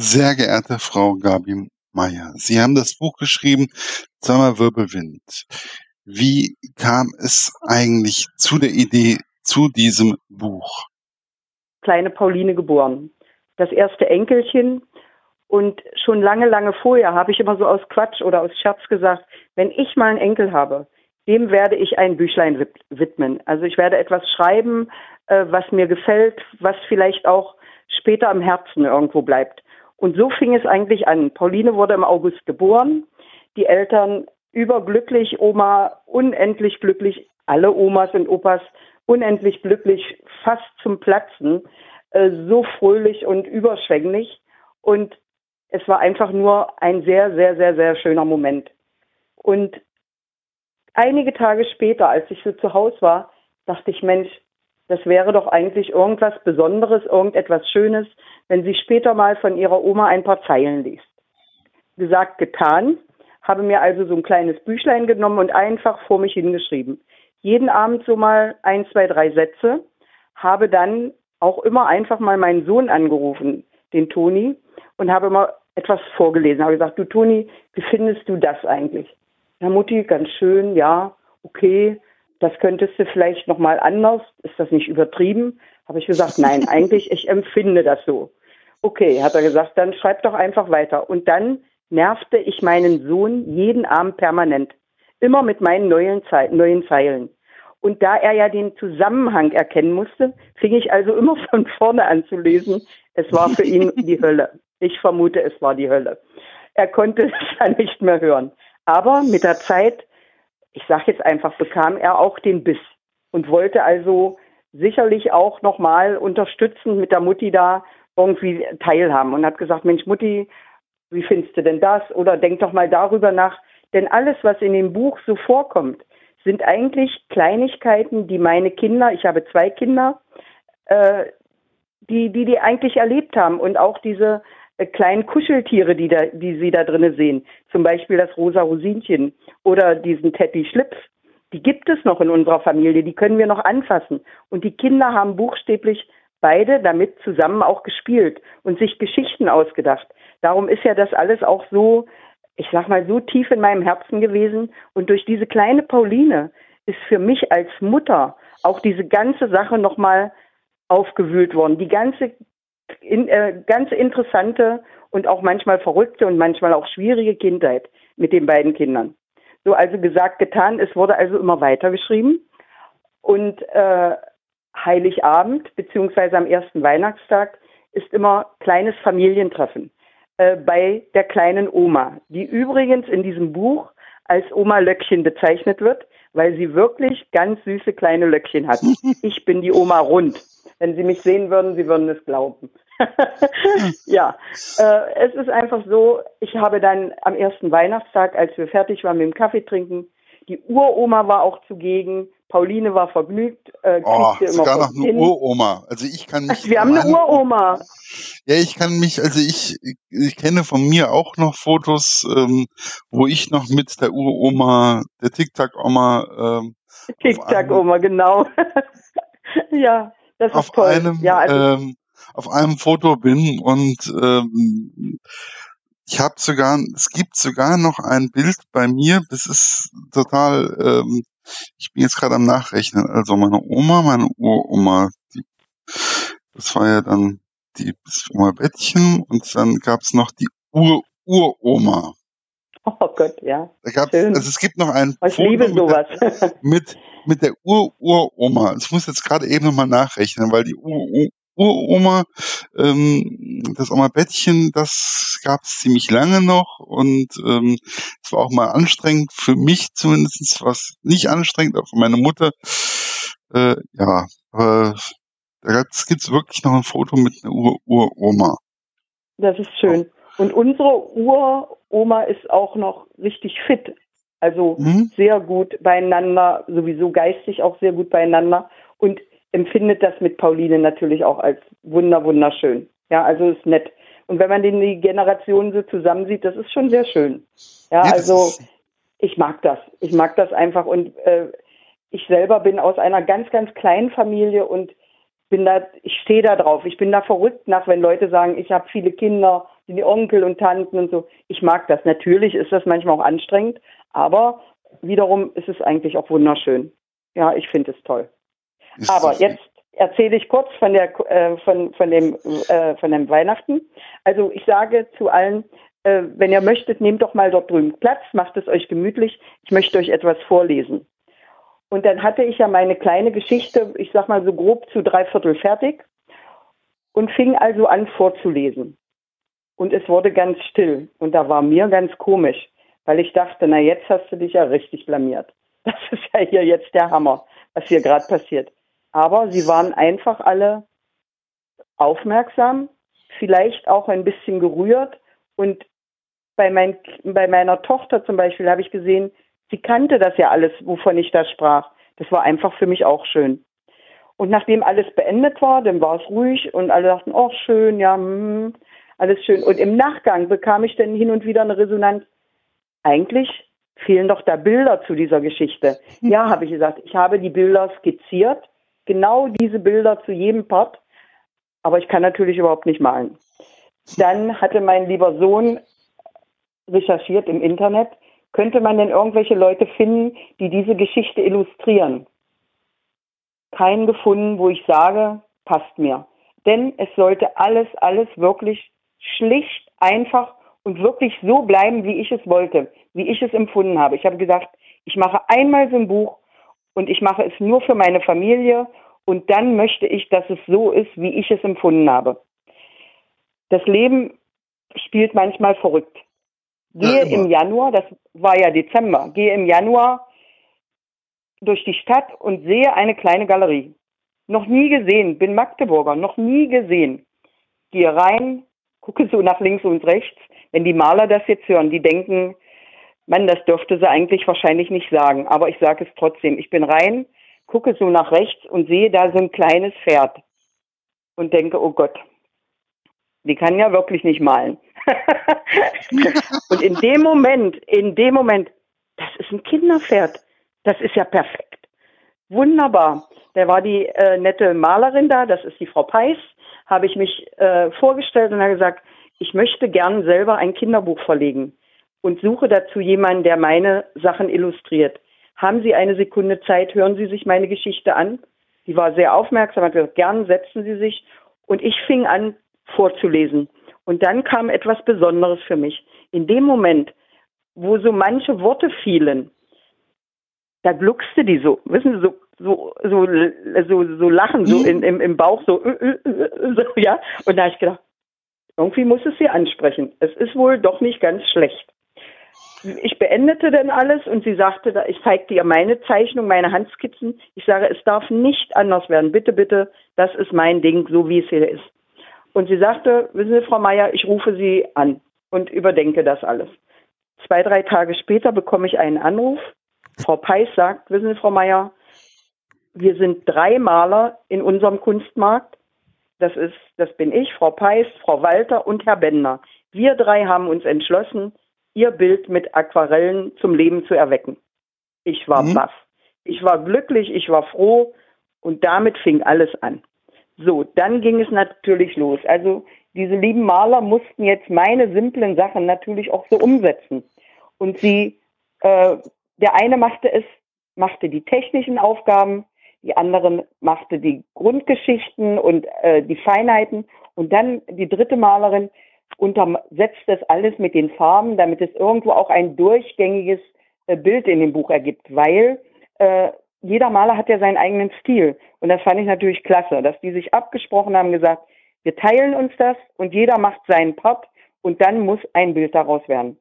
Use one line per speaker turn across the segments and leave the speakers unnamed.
Sehr geehrte Frau Gabi Meyer, Sie haben das Buch geschrieben, Sommerwirbelwind. Wie kam es eigentlich zu der Idee zu diesem Buch?
Kleine Pauline geboren. Das erste Enkelchen. Und schon lange, lange vorher habe ich immer so aus Quatsch oder aus Scherz gesagt, wenn ich mal einen Enkel habe, dem werde ich ein Büchlein widmen. Also ich werde etwas schreiben, äh, was mir gefällt, was vielleicht auch später am Herzen irgendwo bleibt. Und so fing es eigentlich an. Pauline wurde im August geboren. Die Eltern überglücklich, Oma unendlich glücklich, alle Omas und Opas unendlich glücklich, fast zum Platzen, äh, so fröhlich und überschwänglich. Und es war einfach nur ein sehr, sehr, sehr, sehr schöner Moment. Und einige Tage später, als ich so zu Hause war, dachte ich, Mensch, das wäre doch eigentlich irgendwas Besonderes, irgendetwas Schönes, wenn sie später mal von ihrer Oma ein paar Zeilen liest. Gesagt, getan, habe mir also so ein kleines Büchlein genommen und einfach vor mich hingeschrieben. Jeden Abend so mal ein, zwei, drei Sätze, habe dann auch immer einfach mal meinen Sohn angerufen, den Toni, und habe mal etwas vorgelesen. Habe gesagt, du Toni, wie findest du das eigentlich? Na Mutti, ganz schön, ja, okay, das könntest du vielleicht noch mal anders. Ist das nicht übertrieben? Habe ich gesagt, nein, eigentlich, ich empfinde das so. Okay, hat er gesagt, dann schreib doch einfach weiter. Und dann nervte ich meinen Sohn jeden Abend permanent. Immer mit meinen neuen, Ze neuen Zeilen. Und da er ja den Zusammenhang erkennen musste, fing ich also immer von vorne an zu lesen. Es war für ihn die Hölle. Ich vermute, es war die Hölle. Er konnte es dann nicht mehr hören. Aber mit der Zeit, ich sage jetzt einfach, bekam er auch den Biss und wollte also sicherlich auch nochmal unterstützend mit der Mutti da irgendwie teilhaben und hat gesagt, Mensch Mutti, wie findest du denn das? Oder denk doch mal darüber nach. Denn alles, was in dem Buch so vorkommt, sind eigentlich Kleinigkeiten, die meine Kinder, ich habe zwei Kinder, äh, die, die die eigentlich erlebt haben und auch diese kleinen Kuscheltiere, die da, die sie da drinnen sehen. Zum Beispiel das rosa Rosinchen oder diesen Teddy Schlips. Die gibt es noch in unserer Familie, die können wir noch anfassen. Und die Kinder haben buchstäblich beide damit zusammen auch gespielt und sich Geschichten ausgedacht. Darum ist ja das alles auch so, ich sag mal, so tief in meinem Herzen gewesen. Und durch diese kleine Pauline ist für mich als Mutter auch diese ganze Sache nochmal aufgewühlt worden. Die ganze, in, äh, ganz interessante und auch manchmal verrückte und manchmal auch schwierige Kindheit mit den beiden Kindern. So also gesagt, getan. Es wurde also immer weitergeschrieben. Und äh, Heiligabend beziehungsweise am ersten Weihnachtstag ist immer kleines Familientreffen äh, bei der kleinen Oma, die übrigens in diesem Buch als Oma Löckchen bezeichnet wird, weil sie wirklich ganz süße kleine Löckchen hat. Ich bin die Oma Rund. Wenn Sie mich sehen würden, Sie würden es glauben. ja, äh, es ist einfach so, ich habe dann am ersten Weihnachtstag, als wir fertig waren mit dem Kaffee trinken, die Uroma war auch zugegen, Pauline war vergnügt.
Äh, oh, sogar noch eine hin. Uroma. Also ich kann mich.
Wir haben eine Uroma.
Ja, ich kann mich, also ich, ich kenne von mir auch noch Fotos, ähm, wo ich noch mit der Uroma, der Tic-Tac-Oma. Ähm,
Tic-Tac-Oma, genau. ja, das ist toll.
Einem,
ja,
also, ähm, auf einem Foto bin und ähm, ich habe sogar, es gibt sogar noch ein Bild bei mir, das ist total, ähm, ich bin jetzt gerade am Nachrechnen, also meine Oma, meine Uroma, die, das war ja dann die das Oma Bettchen und dann gab's noch die Ur Uroma.
Oh Gott, ja.
Da gab's, Schön. also es gibt noch ein
ich Foto liebe sowas.
Mit der, mit, mit der Ur-Uroma. Ich muss jetzt gerade eben nochmal nachrechnen, weil die Ur Uroma, ähm, das Oma-Bettchen, das gab es ziemlich lange noch und ähm, es war auch mal anstrengend, für mich zumindest was nicht anstrengend, auch für meine Mutter. Äh, ja, aber da gibt es wirklich noch ein Foto mit einer Ur-Uroma.
Das ist schön. Und unsere Uroma ist auch noch richtig fit. Also mhm. sehr gut beieinander, sowieso geistig auch sehr gut beieinander. Und empfindet das mit Pauline natürlich auch als wunder wunderschön. Ja, also ist nett. Und wenn man den die Generationen so zusammensieht, das ist schon sehr schön. Ja, also ich mag das. Ich mag das einfach und äh, ich selber bin aus einer ganz, ganz kleinen Familie und bin da, ich stehe da drauf. Ich bin da verrückt nach, wenn Leute sagen, ich habe viele Kinder, die Onkel und Tanten und so. Ich mag das. Natürlich ist das manchmal auch anstrengend, aber wiederum ist es eigentlich auch wunderschön. Ja, ich finde es toll. Ist aber jetzt erzähle ich kurz von der äh, von von dem äh, von dem Weihnachten. Also ich sage zu allen, äh, wenn ihr möchtet, nehmt doch mal dort drüben Platz, macht es euch gemütlich. Ich möchte euch etwas vorlesen. Und dann hatte ich ja meine kleine Geschichte, ich sag mal so grob zu drei Viertel fertig und fing also an vorzulesen. Und es wurde ganz still. Und da war mir ganz komisch, weil ich dachte, na jetzt hast du dich ja richtig blamiert. Das ist ja hier jetzt der Hammer, was hier gerade passiert. Aber sie waren einfach alle aufmerksam, vielleicht auch ein bisschen gerührt. Und bei, mein, bei meiner Tochter zum Beispiel habe ich gesehen, sie kannte das ja alles, wovon ich da sprach. Das war einfach für mich auch schön. Und nachdem alles beendet war, dann war es ruhig und alle dachten, oh schön, ja, hm, alles schön. Und im Nachgang bekam ich dann hin und wieder eine Resonanz. Eigentlich fehlen doch da Bilder zu dieser Geschichte. Ja, habe ich gesagt, ich habe die Bilder skizziert, genau diese Bilder zu jedem Part, aber ich kann natürlich überhaupt nicht malen. Dann hatte mein lieber Sohn recherchiert im Internet, könnte man denn irgendwelche Leute finden, die diese Geschichte illustrieren? Keinen gefunden, wo ich sage, passt mir. Denn es sollte alles, alles wirklich schlicht, einfach und wirklich so bleiben, wie ich es wollte, wie ich es empfunden habe. Ich habe gesagt, ich mache einmal so ein Buch und ich mache es nur für meine Familie und dann möchte ich, dass es so ist, wie ich es empfunden habe. Das Leben spielt manchmal verrückt. Gehe ja, im Januar, das war ja Dezember, gehe im Januar durch die Stadt und sehe eine kleine Galerie. Noch nie gesehen, bin Magdeburger, noch nie gesehen. Gehe rein, gucke so nach links und rechts. Wenn die Maler das jetzt hören, die denken, man, das dürfte sie eigentlich wahrscheinlich nicht sagen, aber ich sage es trotzdem. Ich bin rein, gucke so nach rechts und sehe da so ein kleines Pferd und denke, oh Gott, die kann ja wirklich nicht malen. und in dem Moment, in dem Moment, das ist ein Kinderpferd. Das ist ja perfekt. Wunderbar. Da war die äh, nette Malerin da, das ist die Frau Peiß, habe ich mich äh, vorgestellt und habe gesagt, ich möchte gern selber ein Kinderbuch verlegen und suche dazu jemanden, der meine Sachen illustriert. Haben Sie eine Sekunde Zeit, hören Sie sich meine Geschichte an. Die war sehr aufmerksam, hat gesagt, gern setzen Sie sich. Und ich fing an vorzulesen. Und dann kam etwas Besonderes für mich. In dem Moment, wo so manche Worte fielen, da gluckste die so, wissen Sie, so, so, so, so, so lachen, so in, im, im Bauch, so, so, ja. Und da habe ich gedacht, irgendwie muss es sie ansprechen. Es ist wohl doch nicht ganz schlecht ich beendete dann alles und sie sagte, ich zeigte ihr meine Zeichnung, meine Handskizzen. Ich sage, es darf nicht anders werden. Bitte, bitte, das ist mein Ding, so wie es hier ist. Und sie sagte, wissen Sie, Frau Meier, ich rufe Sie an und überdenke das alles. Zwei, drei Tage später bekomme ich einen Anruf. Frau Peiß sagt, wissen Sie, Frau Meier, wir sind drei Maler in unserem Kunstmarkt. Das ist, das bin ich, Frau Peiß, Frau Walter und Herr Bender. Wir drei haben uns entschlossen, ihr Bild mit Aquarellen zum Leben zu erwecken. Ich war mhm. baff. Ich war glücklich, ich war froh und damit fing alles an. So, dann ging es natürlich los. Also diese lieben Maler mussten jetzt meine simplen Sachen natürlich auch so umsetzen. Und sie, äh, der eine machte es, machte die technischen Aufgaben, die andere machte die Grundgeschichten und äh, die Feinheiten und dann die dritte Malerin untersetzt das alles mit den Farben, damit es irgendwo auch ein durchgängiges äh, Bild in dem Buch ergibt, weil äh, jeder Maler hat ja seinen eigenen Stil. Und das fand ich natürlich klasse, dass die sich abgesprochen haben, gesagt, wir teilen uns das und jeder macht seinen Part und dann muss ein Bild daraus werden.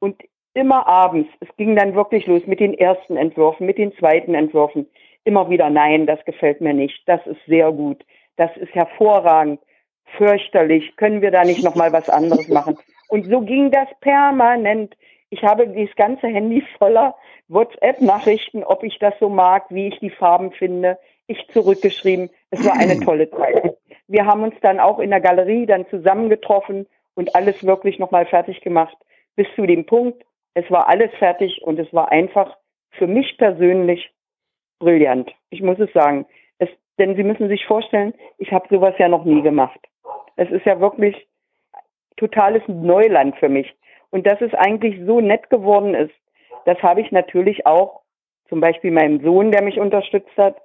Und immer abends, es ging dann wirklich los mit den ersten Entwürfen, mit den zweiten Entwürfen, immer wieder, nein, das gefällt mir nicht, das ist sehr gut, das ist hervorragend, fürchterlich, können wir da nicht nochmal was anderes machen? Und so ging das permanent. Ich habe dieses ganze Handy voller WhatsApp-Nachrichten, ob ich das so mag, wie ich die Farben finde. Ich zurückgeschrieben. Es war eine tolle Zeit. Wir haben uns dann auch in der Galerie dann zusammengetroffen und alles wirklich nochmal fertig gemacht. Bis zu dem Punkt, es war alles fertig und es war einfach für mich persönlich brillant. Ich muss es sagen. Es, denn Sie müssen sich vorstellen, ich habe sowas ja noch nie gemacht. Es ist ja wirklich totales Neuland für mich. Und dass es eigentlich so nett geworden ist, das habe ich natürlich auch zum Beispiel meinem Sohn, der mich unterstützt hat,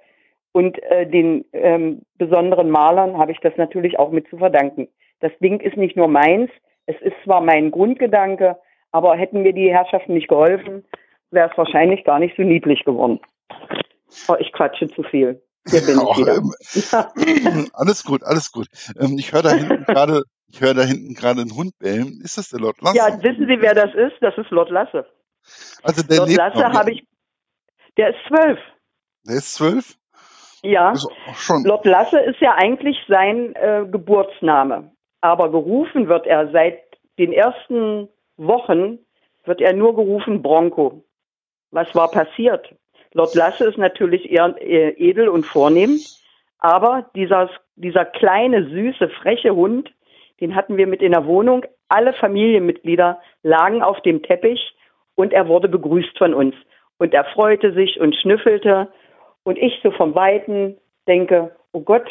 und äh, den ähm, besonderen Malern habe ich das natürlich auch mit zu verdanken. Das Ding ist nicht nur meins, es ist zwar mein Grundgedanke, aber hätten mir die Herrschaften nicht geholfen, wäre es wahrscheinlich gar nicht so niedlich geworden. Oh, ich quatsche zu viel. Hier bin ich wieder.
Ähm, alles gut, alles gut. Ähm, ich höre da hinten gerade, ich höre da hinten gerade einen Hund bellen. Ist das der Lord Lasse?
Ja, wissen Sie, wer das ist? Das ist Lord Lasse.
Also der
Lord Lasse habe ich. Der ist zwölf.
Der ist zwölf?
Ja.
Ist.
Lord Lasse ist ja eigentlich sein äh, Geburtsname. Aber gerufen wird er seit den ersten Wochen, wird er nur gerufen Bronco. Was war passiert? Lord Lasse ist natürlich eher äh, edel und vornehm, aber dieser, dieser kleine, süße, freche Hund, den hatten wir mit in der Wohnung. Alle Familienmitglieder lagen auf dem Teppich und er wurde begrüßt von uns. Und er freute sich und schnüffelte. Und ich so vom Weiten denke, oh Gott,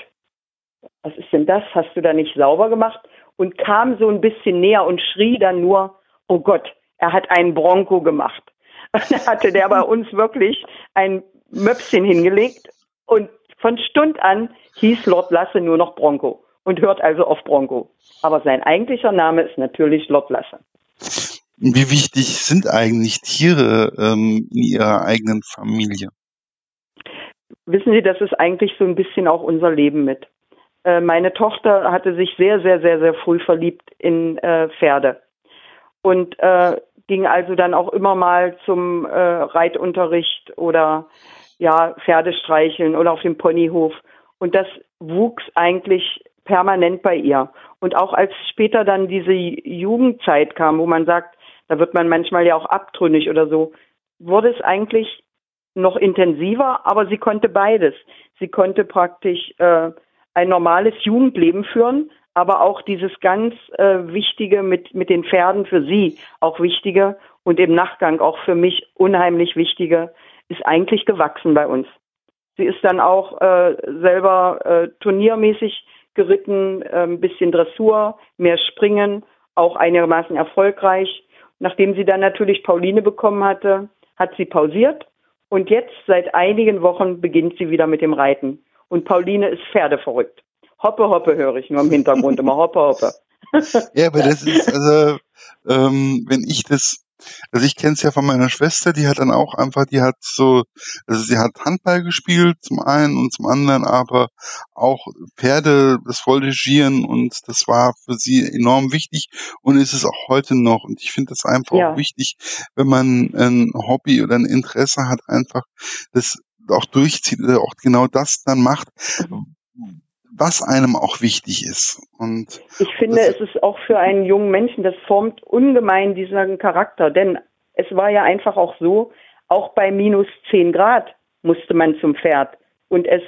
was ist denn das? Hast du da nicht sauber gemacht? Und kam so ein bisschen näher und schrie dann nur, oh Gott, er hat einen Bronco gemacht. Da hatte der bei uns wirklich ein Möpschen hingelegt und von Stund an hieß Lord Lasse nur noch Bronco und hört also auf Bronco. Aber sein eigentlicher Name ist natürlich Lord Lasse.
Wie wichtig sind eigentlich Tiere ähm, in Ihrer eigenen Familie?
Wissen Sie, das ist eigentlich so ein bisschen auch unser Leben mit. Äh, meine Tochter hatte sich sehr, sehr, sehr, sehr früh verliebt in äh, Pferde und äh, ging also dann auch immer mal zum äh, Reitunterricht oder ja Pferde streicheln oder auf dem Ponyhof und das wuchs eigentlich permanent bei ihr. Und auch als später dann diese Jugendzeit kam, wo man sagt, da wird man manchmal ja auch abtrünnig oder so, wurde es eigentlich noch intensiver, aber sie konnte beides. Sie konnte praktisch äh, ein normales Jugendleben führen, aber auch dieses ganz äh, Wichtige mit, mit den Pferden für sie auch Wichtige und im Nachgang auch für mich unheimlich Wichtige ist eigentlich gewachsen bei uns. Sie ist dann auch äh, selber äh, turniermäßig geritten, ein bisschen Dressur, mehr Springen, auch einigermaßen erfolgreich. Nachdem sie dann natürlich Pauline bekommen hatte, hat sie pausiert und jetzt seit einigen Wochen beginnt sie wieder mit dem Reiten. Und Pauline ist pferdeverrückt. Hoppe, hoppe höre ich nur im Hintergrund immer. Hoppe, hoppe.
ja, aber das ist, also, ähm, wenn ich das also ich kenne es ja von meiner Schwester, die hat dann auch einfach, die hat so, also sie hat Handball gespielt zum einen und zum anderen aber auch Pferde, das Voltigieren und das war für sie enorm wichtig und ist es auch heute noch. Und ich finde das einfach ja. auch wichtig, wenn man ein Hobby oder ein Interesse hat, einfach das auch durchzieht oder auch genau das dann macht, mhm was einem auch wichtig ist. Und
ich finde, es ist auch für einen jungen Menschen, das formt ungemein diesen Charakter, denn es war ja einfach auch so, auch bei minus 10 Grad musste man zum Pferd und es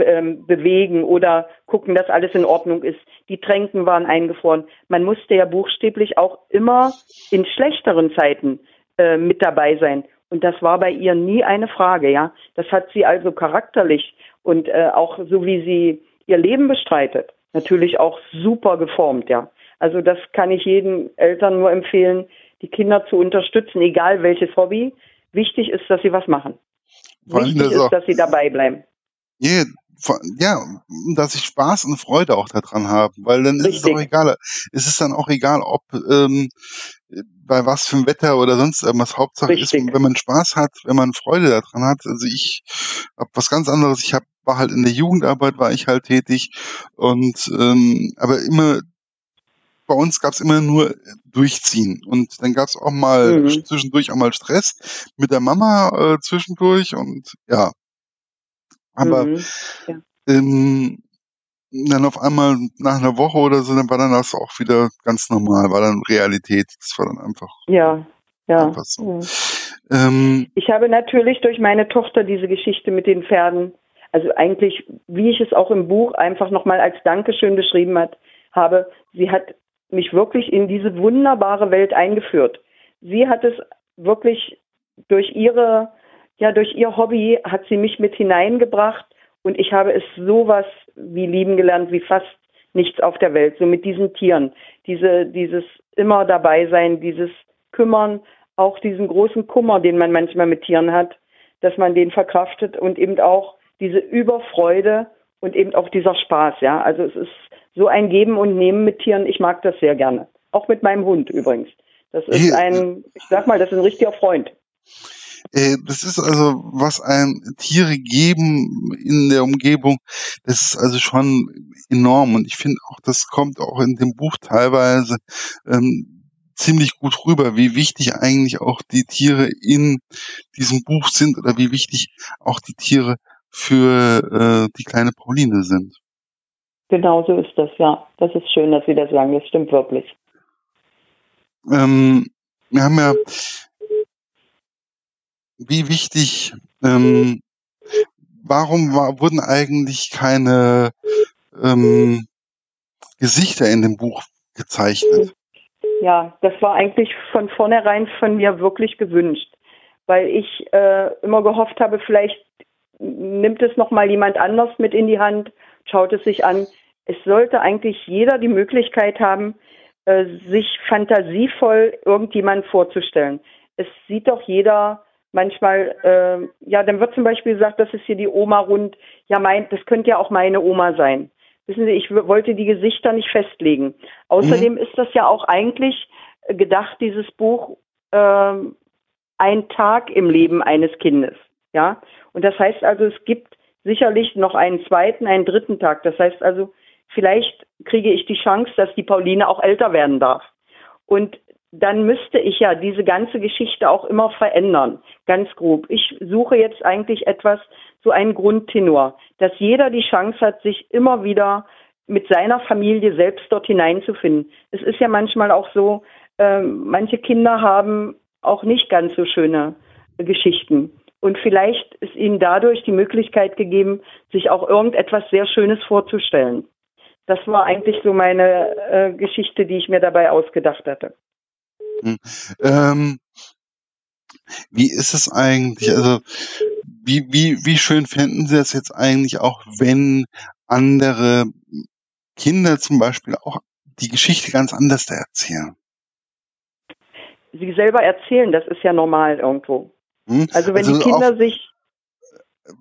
ähm, bewegen oder gucken, dass alles in Ordnung ist. Die Tränken waren eingefroren. Man musste ja buchstäblich auch immer in schlechteren Zeiten äh, mit dabei sein. Und das war bei ihr nie eine Frage, ja. Das hat sie also charakterlich und äh, auch so wie sie ihr Leben bestreitet, natürlich auch super geformt, ja. Also das kann ich jeden Eltern nur empfehlen, die Kinder zu unterstützen, egal welches Hobby. Wichtig ist, dass sie was machen. Wichtig das ist, dass sie dabei bleiben.
Yeah, ja, dass ich Spaß und Freude auch daran habe, weil dann Richtig. ist es auch egal. Es ist dann auch egal, ob ähm, bei was für ein Wetter oder sonst irgendwas. Hauptsache Richtig. ist, wenn man Spaß hat, wenn man Freude daran hat. Also ich habe was ganz anderes. Ich hab, war halt in der Jugendarbeit, war ich halt tätig und ähm, aber immer bei uns gab's immer nur durchziehen und dann gab's auch mal mhm. zwischendurch auch mal Stress mit der Mama äh, zwischendurch und ja. Aber mhm. ja. Ähm, dann auf einmal nach einer Woche oder so, dann war dann das auch wieder ganz normal, war dann Realität. Das war dann einfach.
Ja, ja. Einfach so. ja. Ähm, ich habe natürlich durch meine Tochter diese Geschichte mit den Pferden, also eigentlich, wie ich es auch im Buch einfach nochmal als Dankeschön beschrieben hat, habe, sie hat mich wirklich in diese wunderbare Welt eingeführt. Sie hat es wirklich durch ihre, ja, durch ihr Hobby hat sie mich mit hineingebracht und ich habe es sowas wie lieben gelernt, wie fast nichts auf der Welt. So mit diesen Tieren, diese, dieses immer dabei sein, dieses Kümmern, auch diesen großen Kummer, den man manchmal mit Tieren hat, dass man den verkraftet und eben auch diese Überfreude und eben auch dieser Spaß, ja. Also es ist so ein Geben und Nehmen mit Tieren. Ich mag das sehr gerne. Auch mit meinem Hund übrigens. Das ist ein, ich sag mal, das ist ein richtiger Freund.
Äh, das ist also, was ein Tiere geben in der Umgebung, das ist also schon enorm. Und ich finde auch, das kommt auch in dem Buch teilweise ähm, ziemlich gut rüber, wie wichtig eigentlich auch die Tiere in diesem Buch sind oder wie wichtig auch die Tiere für äh, die kleine Pauline sind.
Genau so ist das, ja. Das ist schön, dass Sie das sagen. Das stimmt wirklich.
Ähm, wir haben ja wie wichtig, ähm, warum war, wurden eigentlich keine ähm, Gesichter in dem Buch gezeichnet?
Ja, das war eigentlich von vornherein von mir wirklich gewünscht, weil ich äh, immer gehofft habe, vielleicht nimmt es noch mal jemand anders mit in die Hand, schaut es sich an. Es sollte eigentlich jeder die Möglichkeit haben, äh, sich fantasievoll irgendjemand vorzustellen. Es sieht doch jeder manchmal, äh, ja, dann wird zum Beispiel gesagt, das ist hier die Oma rund. Ja, mein, das könnte ja auch meine Oma sein. Wissen Sie, ich wollte die Gesichter nicht festlegen. Außerdem mhm. ist das ja auch eigentlich gedacht, dieses Buch, äh, ein Tag im Leben eines Kindes. Ja, und das heißt also, es gibt sicherlich noch einen zweiten, einen dritten Tag. Das heißt also, vielleicht kriege ich die Chance, dass die Pauline auch älter werden darf. Und dann müsste ich ja diese ganze Geschichte auch immer verändern, ganz grob. Ich suche jetzt eigentlich etwas, so einen Grundtenor, dass jeder die Chance hat, sich immer wieder mit seiner Familie selbst dort hineinzufinden. Es ist ja manchmal auch so, äh, manche Kinder haben auch nicht ganz so schöne Geschichten. Und vielleicht ist ihnen dadurch die Möglichkeit gegeben, sich auch irgendetwas sehr Schönes vorzustellen. Das war eigentlich so meine äh, Geschichte, die ich mir dabei ausgedacht hatte.
Hm. Ähm, wie ist es eigentlich? Also wie, wie, wie schön fänden Sie das jetzt eigentlich auch, wenn andere Kinder zum Beispiel auch die Geschichte ganz anders erzählen?
Sie selber erzählen, das ist ja normal irgendwo. Hm? Also wenn also die Kinder sich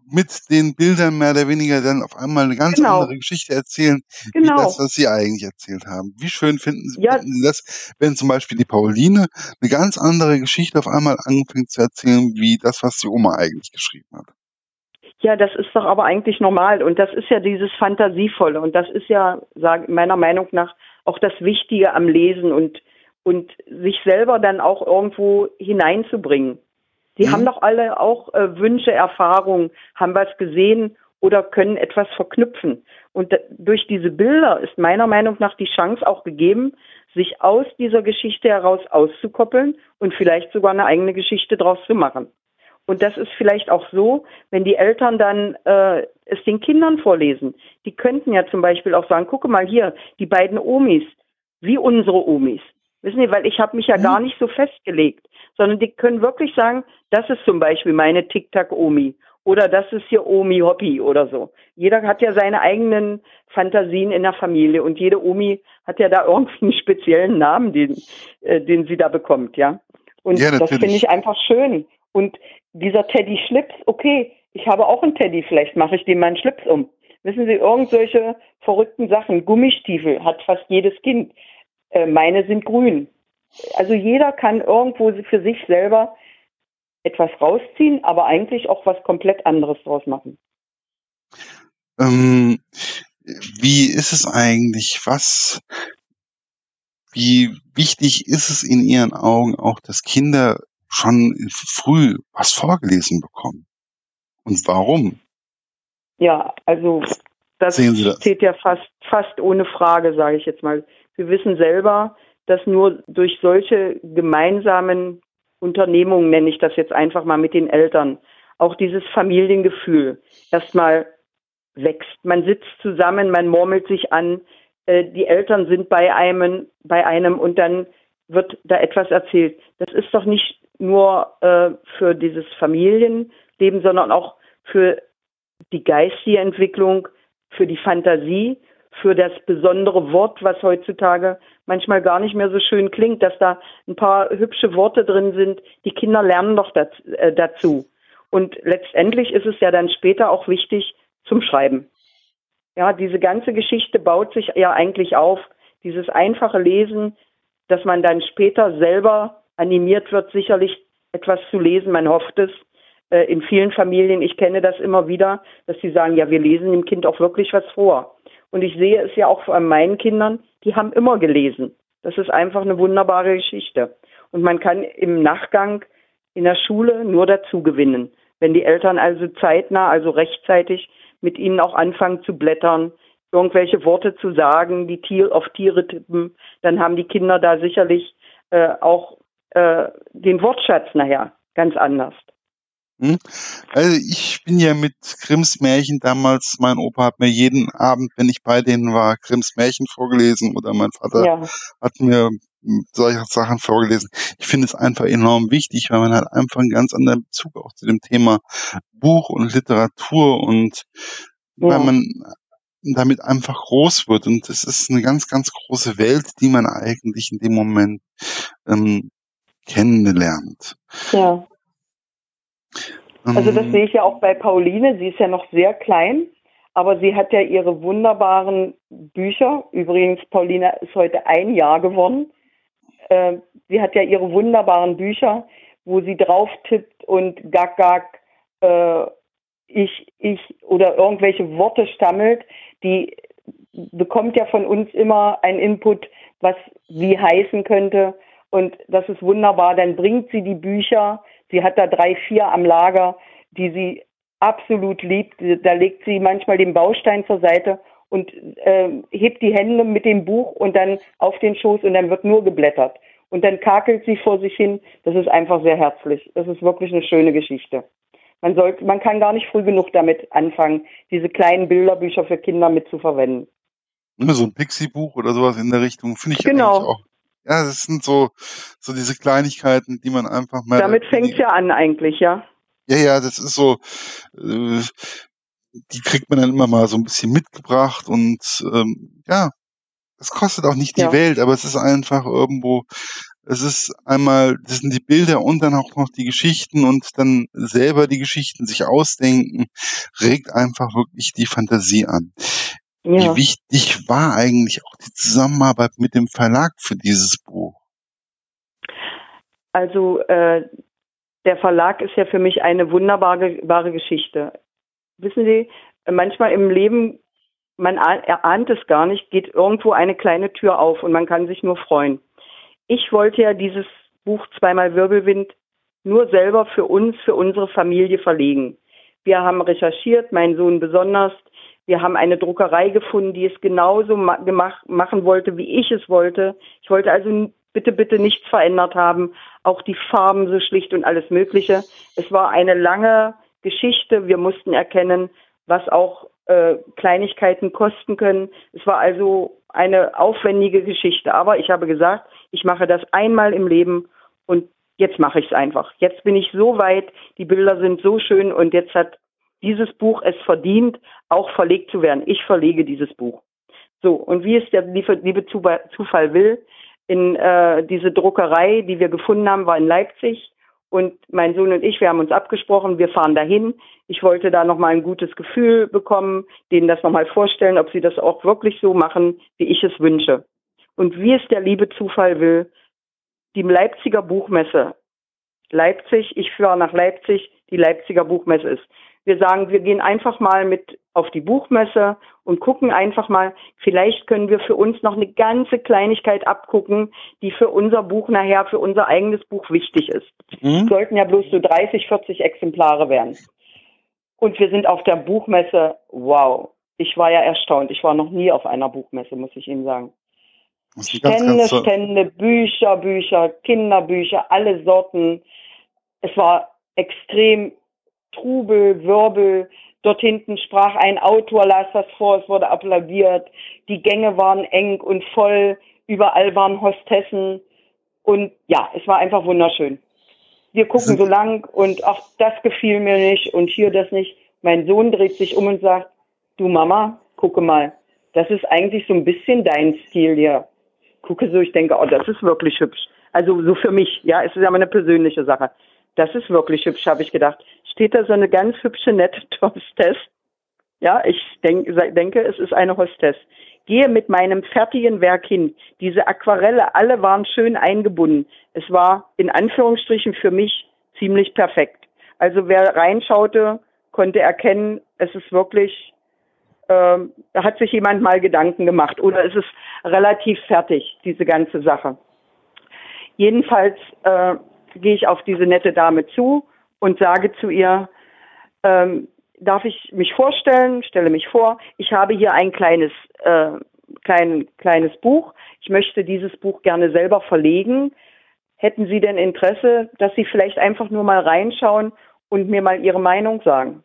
mit den Bildern mehr oder weniger dann auf einmal eine ganz genau. andere Geschichte erzählen, genau. wie das, was Sie eigentlich erzählt haben. Wie schön finden Sie, ja. finden Sie das, wenn zum Beispiel die Pauline eine ganz andere Geschichte auf einmal anfängt zu erzählen, wie das, was die Oma eigentlich geschrieben hat?
Ja, das ist doch aber eigentlich normal und das ist ja dieses Fantasievolle und das ist ja, sag, meiner Meinung nach, auch das Wichtige am Lesen und, und sich selber dann auch irgendwo hineinzubringen. Die mhm. haben doch alle auch äh, Wünsche, Erfahrungen, haben was gesehen oder können etwas verknüpfen. Und durch diese Bilder ist meiner Meinung nach die Chance auch gegeben, sich aus dieser Geschichte heraus auszukoppeln und vielleicht sogar eine eigene Geschichte draus zu machen. Und das ist vielleicht auch so, wenn die Eltern dann äh, es den Kindern vorlesen. Die könnten ja zum Beispiel auch sagen, gucke mal hier, die beiden Omis, wie unsere Omis. Wissen Sie, weil ich habe mich ja mhm. gar nicht so festgelegt, sondern die können wirklich sagen, das ist zum Beispiel meine Tic-Tac-Omi oder das ist hier Omi Hobby oder so. Jeder hat ja seine eigenen Fantasien in der Familie und jede Omi hat ja da irgendwie einen speziellen Namen, den, äh, den sie da bekommt, ja. Und ja, das finde ich einfach schön. Und dieser Teddy Schlips, okay, ich habe auch einen Teddy, vielleicht mache ich dem meinen Schlips um. Wissen Sie, irgendwelche verrückten Sachen. Gummistiefel hat fast jedes Kind. Äh, meine sind grün. Also jeder kann irgendwo für sich selber etwas rausziehen, aber eigentlich auch was komplett anderes draus machen.
Ähm, wie ist es eigentlich? Was, wie wichtig ist es in Ihren Augen auch, dass Kinder schon früh was vorgelesen bekommen? Und warum?
Ja, also das, das? steht ja fast, fast ohne Frage, sage ich jetzt mal. Wir wissen selber, dass nur durch solche gemeinsamen Unternehmungen, nenne ich das jetzt einfach mal mit den Eltern, auch dieses Familiengefühl erstmal wächst. Man sitzt zusammen, man murmelt sich an, äh, die Eltern sind bei einem, bei einem und dann wird da etwas erzählt. Das ist doch nicht nur äh, für dieses Familienleben, sondern auch für die geistige Entwicklung, für die Fantasie, für das besondere Wort, was heutzutage manchmal gar nicht mehr so schön klingt, dass da ein paar hübsche Worte drin sind. Die Kinder lernen doch äh, dazu. Und letztendlich ist es ja dann später auch wichtig zum Schreiben. Ja, diese ganze Geschichte baut sich ja eigentlich auf. Dieses einfache Lesen, dass man dann später selber animiert wird, sicherlich etwas zu lesen. Man hofft es. Äh, in vielen Familien, ich kenne das immer wieder, dass sie sagen, ja, wir lesen dem Kind auch wirklich was vor. Und ich sehe es ja auch von meinen Kindern, die haben immer gelesen. Das ist einfach eine wunderbare Geschichte. Und man kann im Nachgang in der Schule nur dazu gewinnen. Wenn die Eltern also zeitnah, also rechtzeitig mit ihnen auch anfangen zu blättern, irgendwelche Worte zu sagen, die Tier, auf Tiere tippen, dann haben die Kinder da sicherlich äh, auch äh, den Wortschatz nachher ganz anders.
Hm? Also ich bin ja mit Grimms Märchen damals, mein Opa hat mir jeden Abend, wenn ich bei denen war, Grimms Märchen vorgelesen oder mein Vater ja. hat mir solche Sachen vorgelesen. Ich finde es einfach enorm wichtig, weil man halt einfach einen ganz anderen Bezug auch zu dem Thema Buch und Literatur und ja. weil man damit einfach groß wird. Und es ist eine ganz, ganz große Welt, die man eigentlich in dem Moment ähm, kennenlernt.
Ja. Also das ähm. sehe ich ja auch bei Pauline. Sie ist ja noch sehr klein, aber sie hat ja ihre wunderbaren Bücher. Übrigens, Pauline ist heute ein Jahr geworden. Äh, sie hat ja ihre wunderbaren Bücher, wo sie drauf tippt und gack, gack, äh, ich, ich oder irgendwelche Worte stammelt. Die bekommt ja von uns immer einen Input, was wie heißen könnte. Und das ist wunderbar. Dann bringt sie die Bücher. Sie hat da drei, vier am Lager, die sie absolut liebt. Da legt sie manchmal den Baustein zur Seite und äh, hebt die Hände mit dem Buch und dann auf den Schoß und dann wird nur geblättert. Und dann kakelt sie vor sich hin. Das ist einfach sehr herzlich. Das ist wirklich eine schöne Geschichte. Man sollte, man kann gar nicht früh genug damit anfangen, diese kleinen Bilderbücher für Kinder mitzuverwenden.
So ein Pixie-Buch oder sowas in der Richtung finde ich
genau.
auch ja, das sind so, so diese Kleinigkeiten, die man einfach mal.
Damit fängt ja an eigentlich, ja.
Ja, ja, das ist so, äh, die kriegt man dann immer mal so ein bisschen mitgebracht und ähm, ja, das kostet auch nicht die ja. Welt, aber es ist einfach irgendwo, es ist einmal, das sind die Bilder und dann auch noch die Geschichten und dann selber die Geschichten sich ausdenken, regt einfach wirklich die Fantasie an. Ja. Wie wichtig war eigentlich auch die Zusammenarbeit mit dem Verlag für dieses Buch?
Also äh, der Verlag ist ja für mich eine wunderbare Geschichte. Wissen Sie, manchmal im Leben, man erahnt es gar nicht, geht irgendwo eine kleine Tür auf und man kann sich nur freuen. Ich wollte ja dieses Buch Zweimal Wirbelwind nur selber für uns, für unsere Familie verlegen. Wir haben recherchiert, mein Sohn besonders, wir haben eine Druckerei gefunden, die es genauso ma gemacht, machen wollte, wie ich es wollte. Ich wollte also bitte, bitte nichts verändert haben. Auch die Farben so schlicht und alles Mögliche. Es war eine lange Geschichte. Wir mussten erkennen, was auch äh, Kleinigkeiten kosten können. Es war also eine aufwendige Geschichte. Aber ich habe gesagt, ich mache das einmal im Leben und jetzt mache ich es einfach. Jetzt bin ich so weit, die Bilder sind so schön und jetzt hat dieses Buch es verdient, auch verlegt zu werden. Ich verlege dieses Buch. So, und wie es der liebe, Zufall will, in äh, diese Druckerei, die wir gefunden haben, war in Leipzig. Und mein Sohn und ich, wir haben uns abgesprochen, wir fahren dahin. Ich wollte da nochmal ein gutes Gefühl bekommen, denen das nochmal vorstellen, ob sie das auch wirklich so machen, wie ich es wünsche. Und wie es der liebe Zufall will, die Leipziger Buchmesse. Leipzig, ich fahre nach Leipzig, die Leipziger Buchmesse ist. Wir sagen, wir gehen einfach mal mit auf die Buchmesse und gucken einfach mal, vielleicht können wir für uns noch eine ganze Kleinigkeit abgucken, die für unser Buch nachher, für unser eigenes Buch wichtig ist. Mhm. Sollten ja bloß so 30, 40 Exemplare werden. Und wir sind auf der Buchmesse, wow, ich war ja erstaunt. Ich war noch nie auf einer Buchmesse, muss ich Ihnen sagen. Stände, ganz, ganz Stände, Bücher, Bücher, Kinderbücher, alle Sorten. Es war extrem Trubel, Wirbel. Dort hinten sprach ein Autor, las das vor, es wurde applaudiert. Die Gänge waren eng und voll, überall waren Hostessen. Und ja, es war einfach wunderschön. Wir gucken so lang und ach, das gefiel mir nicht und hier das nicht. Mein Sohn dreht sich um und sagt, du Mama, gucke mal, das ist eigentlich so ein bisschen dein Stil hier. Gucke so, ich denke, oh, das ist wirklich hübsch. Also so für mich, ja, es ist ja mal eine persönliche Sache. Das ist wirklich hübsch, habe ich gedacht. Steht da so eine ganz hübsche, nette Hostess. Ja, ich denk, denke, es ist eine Hostess. Gehe mit meinem fertigen Werk hin. Diese Aquarelle, alle waren schön eingebunden. Es war in Anführungsstrichen für mich ziemlich perfekt. Also wer reinschaute, konnte erkennen, es ist wirklich, äh, hat sich jemand mal Gedanken gemacht oder es ist relativ fertig, diese ganze Sache. Jedenfalls äh, gehe ich auf diese nette Dame zu und sage zu ihr, ähm, darf ich mich vorstellen, stelle mich vor, ich habe hier ein kleines, äh, klein, kleines Buch. Ich möchte dieses Buch gerne selber verlegen. Hätten Sie denn Interesse, dass Sie vielleicht einfach nur mal reinschauen und mir mal Ihre Meinung sagen?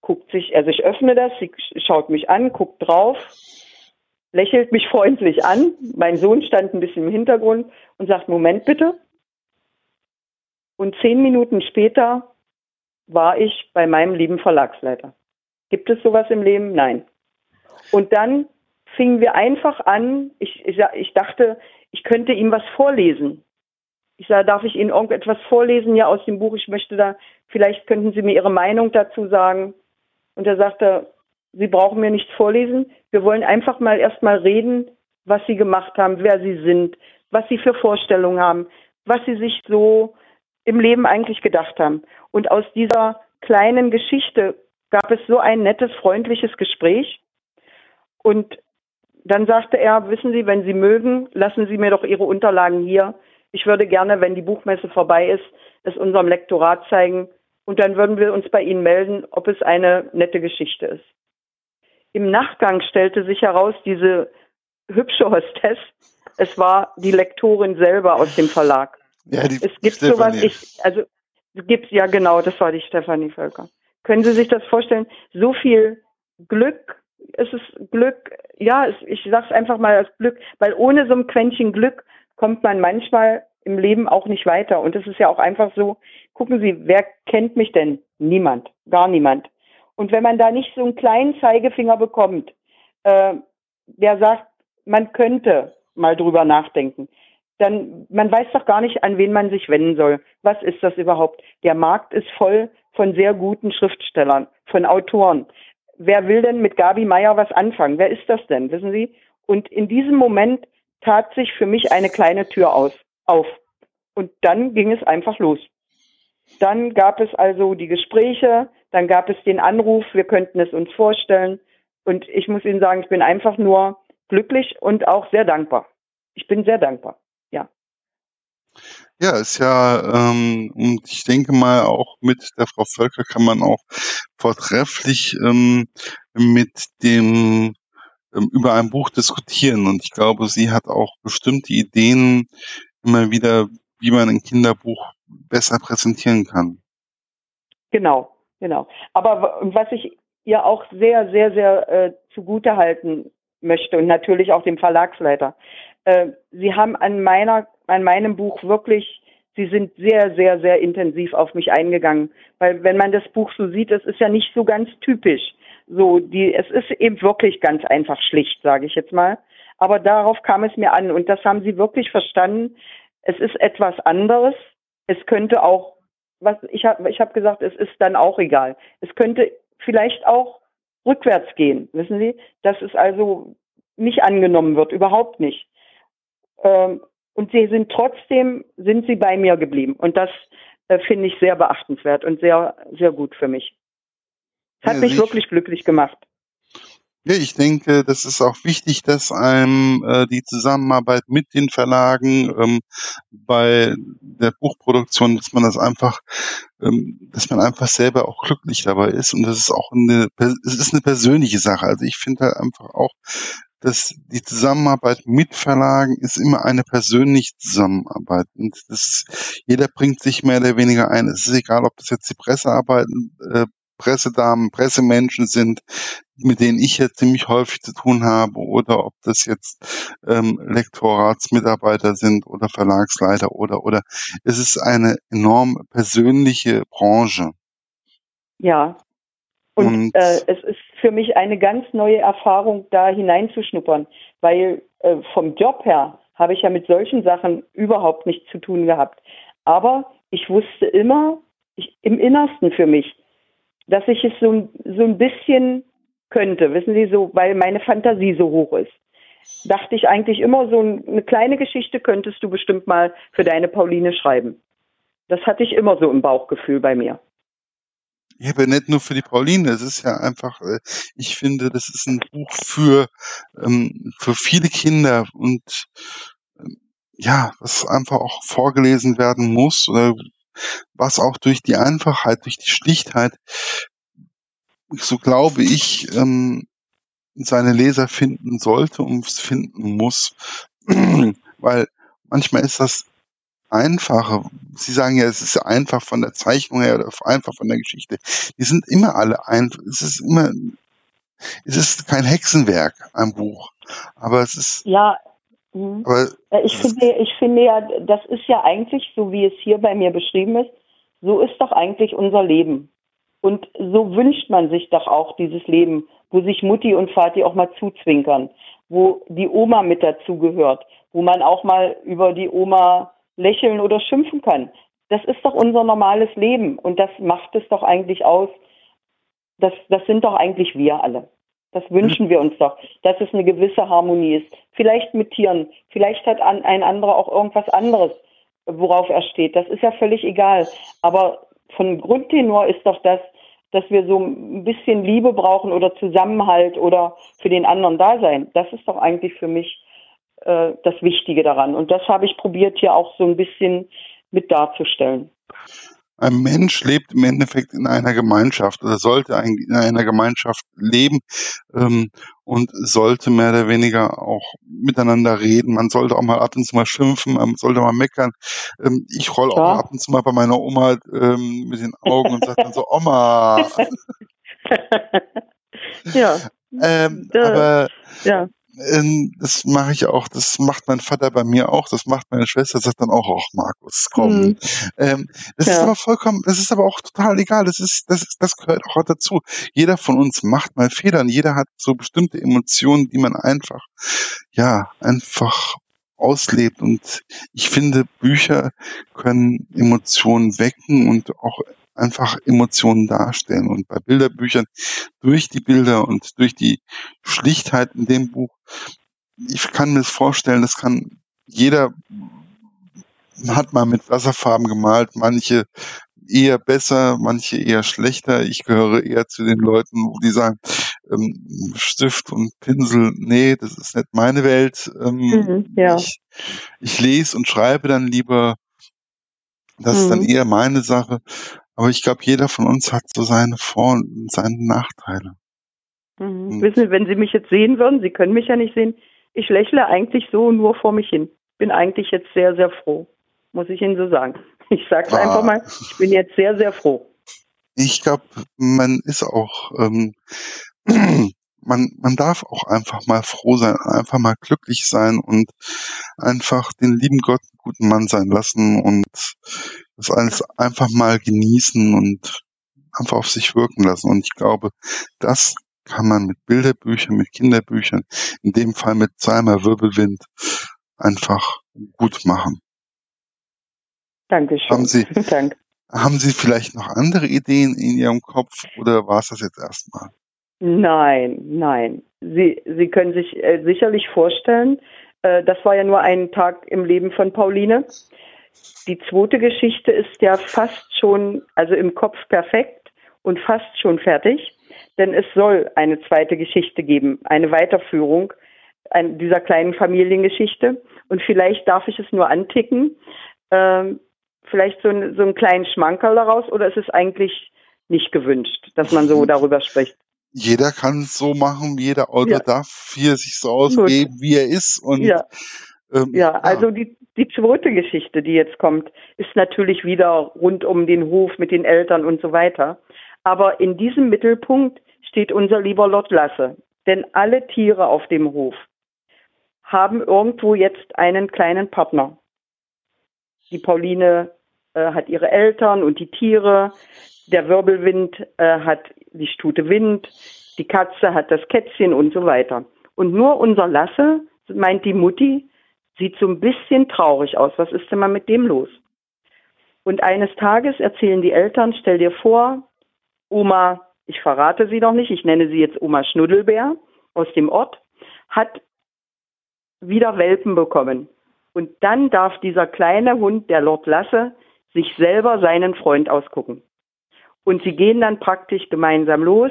Guckt sich, also ich öffne das, sie schaut mich an, guckt drauf, lächelt mich freundlich an. Mein Sohn stand ein bisschen im Hintergrund und sagt, Moment bitte. Und zehn Minuten später war ich bei meinem lieben Verlagsleiter. Gibt es sowas im Leben? Nein. Und dann fingen wir einfach an, ich, ich, ich dachte, ich könnte ihm was vorlesen. Ich sage, darf ich Ihnen irgendetwas vorlesen hier aus dem Buch? Ich möchte da, vielleicht könnten Sie mir Ihre Meinung dazu sagen. Und er sagte, Sie brauchen mir nichts vorlesen. Wir wollen einfach mal erstmal reden, was Sie gemacht haben, wer Sie sind, was Sie für Vorstellungen haben, was Sie sich so im Leben eigentlich gedacht haben. Und aus dieser kleinen Geschichte gab es so ein nettes, freundliches Gespräch. Und dann sagte er, wissen Sie, wenn Sie mögen, lassen Sie mir doch Ihre Unterlagen hier. Ich würde gerne, wenn die Buchmesse vorbei ist, es unserem Lektorat zeigen. Und dann würden wir uns bei Ihnen melden, ob es eine nette Geschichte ist. Im Nachgang stellte sich heraus, diese hübsche Hostess, es war die Lektorin selber aus dem Verlag. Ja, die es gibt Stefanie. sowas, ich, also es gibt, ja genau, das war die Stefanie Völker. Können Sie sich das vorstellen? So viel Glück, es ist Glück, ja, es, ich sag's einfach mal als Glück, weil ohne so ein Quäntchen Glück kommt man manchmal im Leben auch nicht weiter. Und es ist ja auch einfach so, gucken Sie, wer kennt mich denn? Niemand, gar niemand. Und wenn man da nicht so einen kleinen Zeigefinger bekommt, äh, der sagt, man könnte mal drüber nachdenken, dann man weiß doch gar nicht, an wen man sich wenden soll. Was ist das überhaupt? Der Markt ist voll von sehr guten Schriftstellern, von Autoren. Wer will denn mit Gabi Meyer was anfangen? Wer ist das denn? Wissen Sie? Und in diesem Moment tat sich für mich eine kleine Tür aus, auf. Und dann ging es einfach los. Dann gab es also die Gespräche, dann gab es den Anruf, wir könnten es uns vorstellen. Und ich muss Ihnen sagen, ich bin einfach nur glücklich und auch sehr dankbar. Ich bin sehr dankbar.
Ja, ist ja, ähm, und ich denke mal, auch mit der Frau Völker kann man auch vortrefflich ähm, mit dem ähm, über ein Buch diskutieren. Und ich glaube, sie hat auch bestimmte Ideen immer wieder, wie man ein Kinderbuch besser präsentieren kann.
Genau, genau. Aber was ich ihr auch sehr, sehr, sehr äh, zugute halten möchte und natürlich auch dem Verlagsleiter. Äh, sie haben an meiner an meinem Buch wirklich, sie sind sehr, sehr, sehr intensiv auf mich eingegangen. Weil wenn man das Buch so sieht, es ist ja nicht so ganz typisch. So, die, es ist eben wirklich ganz einfach schlicht, sage ich jetzt mal. Aber darauf kam es mir an und das haben sie wirklich verstanden. Es ist etwas anderes. Es könnte auch, was ich habe, ich habe gesagt, es ist dann auch egal. Es könnte vielleicht auch rückwärts gehen, wissen Sie, dass es also nicht angenommen wird, überhaupt nicht. Ähm, und sie sind trotzdem, sind sie bei mir geblieben. Und das äh, finde ich sehr beachtenswert und sehr, sehr gut für mich. Es hat ja, mich wirklich glücklich gemacht.
Ja, ich denke, das ist auch wichtig, dass einem äh, die Zusammenarbeit mit den Verlagen ähm, bei der Buchproduktion, dass man das einfach, ähm, dass man einfach selber auch glücklich dabei ist und das ist auch eine, es ist eine persönliche Sache. Also ich finde halt einfach auch, dass die Zusammenarbeit mit Verlagen ist immer eine persönliche Zusammenarbeit. Und das jeder bringt sich mehr oder weniger ein. Es ist egal, ob das jetzt die Pressearbeiten, äh, Pressedamen, Pressemenschen sind, mit denen ich jetzt ziemlich häufig zu tun habe, oder ob das jetzt ähm, Lektoratsmitarbeiter sind oder Verlagsleiter oder oder es ist eine enorm persönliche Branche.
Ja. Und, Und äh, es ist für mich eine ganz neue Erfahrung, da hineinzuschnuppern, weil äh, vom Job her habe ich ja mit solchen Sachen überhaupt nichts zu tun gehabt. Aber ich wusste immer, ich, im Innersten für mich, dass ich es so, so ein bisschen könnte, wissen Sie, so, weil meine Fantasie so hoch ist. Dachte ich eigentlich immer, so eine kleine Geschichte könntest du bestimmt mal für deine Pauline schreiben. Das hatte ich immer so im Bauchgefühl bei mir.
Ja, aber nicht nur für die Pauline. Es ist ja einfach, äh, ich finde, das ist ein Buch für, ähm, für viele Kinder und ähm, ja, was einfach auch vorgelesen werden muss oder was auch durch die Einfachheit, durch die Schlichtheit, so glaube ich, ähm, seine Leser finden sollte und finden muss. Weil manchmal ist das Einfache. Sie sagen ja, es ist einfach von der Zeichnung her oder einfach von der Geschichte. Die sind immer alle einfach. Es ist immer, es ist kein Hexenwerk, ein Buch. Aber es ist.
Ja. Mhm. Aber äh, ich finde, ich finde ja, das ist ja eigentlich, so wie es hier bei mir beschrieben ist, so ist doch eigentlich unser Leben. Und so wünscht man sich doch auch dieses Leben, wo sich Mutti und Vati auch mal zuzwinkern, wo die Oma mit dazugehört, wo man auch mal über die Oma lächeln oder schimpfen kann. Das ist doch unser normales Leben und das macht es doch eigentlich aus. Das, das sind doch eigentlich wir alle. Das wünschen wir uns doch, dass es eine gewisse Harmonie ist. Vielleicht mit Tieren, vielleicht hat ein anderer auch irgendwas anderes, worauf er steht. Das ist ja völlig egal. Aber von Grundtenor ist doch das, dass wir so ein bisschen Liebe brauchen oder Zusammenhalt oder für den anderen da sein. Das ist doch eigentlich für mich äh, das Wichtige daran. Und das habe ich probiert hier auch so ein bisschen mit darzustellen.
Ein Mensch lebt im Endeffekt in einer Gemeinschaft oder sollte eigentlich in einer Gemeinschaft leben ähm, und sollte mehr oder weniger auch miteinander reden. Man sollte auch mal ab und zu mal schimpfen, man sollte mal meckern. Ähm, ich roll auch ab und zu mal bei meiner Oma ähm, mit den Augen und sage dann so, Oma.
ja.
Ähm, aber ja. Ähm, das mache ich auch, das macht mein Vater bei mir auch, das macht meine Schwester, sagt dann auch, auch Markus, komm. Mhm. Ähm, das ja. ist aber vollkommen, das ist aber auch total egal, das ist, das ist, das gehört auch dazu. Jeder von uns macht mal Fehler und jeder hat so bestimmte Emotionen, die man einfach, ja, einfach auslebt. Und ich finde, Bücher können Emotionen wecken und auch einfach Emotionen darstellen. Und bei Bilderbüchern durch die Bilder und durch die Schlichtheit in dem Buch, ich kann mir das vorstellen, das kann jeder hat mal mit Wasserfarben gemalt, manche eher besser, manche eher schlechter. Ich gehöre eher zu den Leuten, wo die sagen, ähm, Stift und Pinsel, nee, das ist nicht meine Welt. Ähm, mhm, ja. ich, ich lese und schreibe dann lieber. Das mhm. ist dann mhm. eher meine Sache. Aber ich glaube, jeder von uns hat so seine Vor- und seine Nachteile.
Mhm. Wissen Sie, wenn Sie mich jetzt sehen würden, Sie können mich ja nicht sehen, ich lächle eigentlich so nur vor mich hin. Bin eigentlich jetzt sehr, sehr froh, muss ich Ihnen so sagen. Ich sage es ah. einfach mal, ich bin jetzt sehr, sehr froh.
Ich glaube, man ist auch, ähm, man, man darf auch einfach mal froh sein, einfach mal glücklich sein und einfach den lieben Gott einen guten Mann sein lassen und das alles einfach mal genießen und einfach auf sich wirken lassen. Und ich glaube, das kann man mit Bilderbüchern, mit Kinderbüchern, in dem Fall mit zweimal Wirbelwind, einfach gut machen.
Dankeschön.
Haben Sie, Danke. haben Sie vielleicht noch andere Ideen in Ihrem Kopf oder war es das jetzt erstmal?
Nein, nein. Sie, Sie können sich äh, sicherlich vorstellen, äh, das war ja nur ein Tag im Leben von Pauline. Die zweite Geschichte ist ja fast schon, also im Kopf perfekt und fast schon fertig, denn es soll eine zweite Geschichte geben, eine Weiterführung dieser kleinen Familiengeschichte. Und vielleicht darf ich es nur anticken, ähm, vielleicht so, ein, so einen kleinen Schmankerl daraus, oder ist es eigentlich nicht gewünscht, dass man so darüber spricht?
Jeder kann es so machen, jeder Autor ja. darf hier sich so ausgeben, Gut. wie er ist. Und
ja. Ähm, ja, ja, also die, die zweite Geschichte, die jetzt kommt, ist natürlich wieder rund um den Hof mit den Eltern und so weiter. Aber in diesem Mittelpunkt steht unser lieber Lord Lasse. Denn alle Tiere auf dem Hof haben irgendwo jetzt einen kleinen Partner. Die Pauline äh, hat ihre Eltern und die Tiere. Der Wirbelwind äh, hat die Stute Wind. die Katze hat das Kätzchen und so weiter. Und nur unser Lasse, meint die Mutti, sieht so ein bisschen traurig aus. Was ist denn mal mit dem los? Und eines Tages erzählen die Eltern, stell dir vor, Oma, ich verrate sie noch nicht, ich nenne sie jetzt Oma Schnuddelbär aus dem Ort, hat wieder Welpen bekommen. Und dann darf dieser kleine Hund, der Lord Lasse, sich selber seinen Freund ausgucken. Und sie gehen dann praktisch gemeinsam los,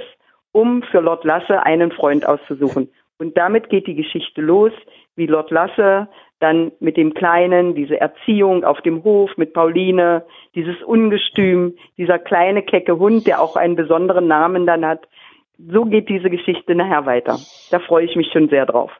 um für Lord Lasse einen Freund auszusuchen. Und damit geht die Geschichte los, wie Lord Lasse dann mit dem Kleinen, diese Erziehung auf dem Hof mit Pauline, dieses Ungestüm, dieser kleine kecke Hund, der auch einen besonderen Namen dann hat. So geht diese Geschichte nachher weiter. Da freue ich mich schon sehr drauf.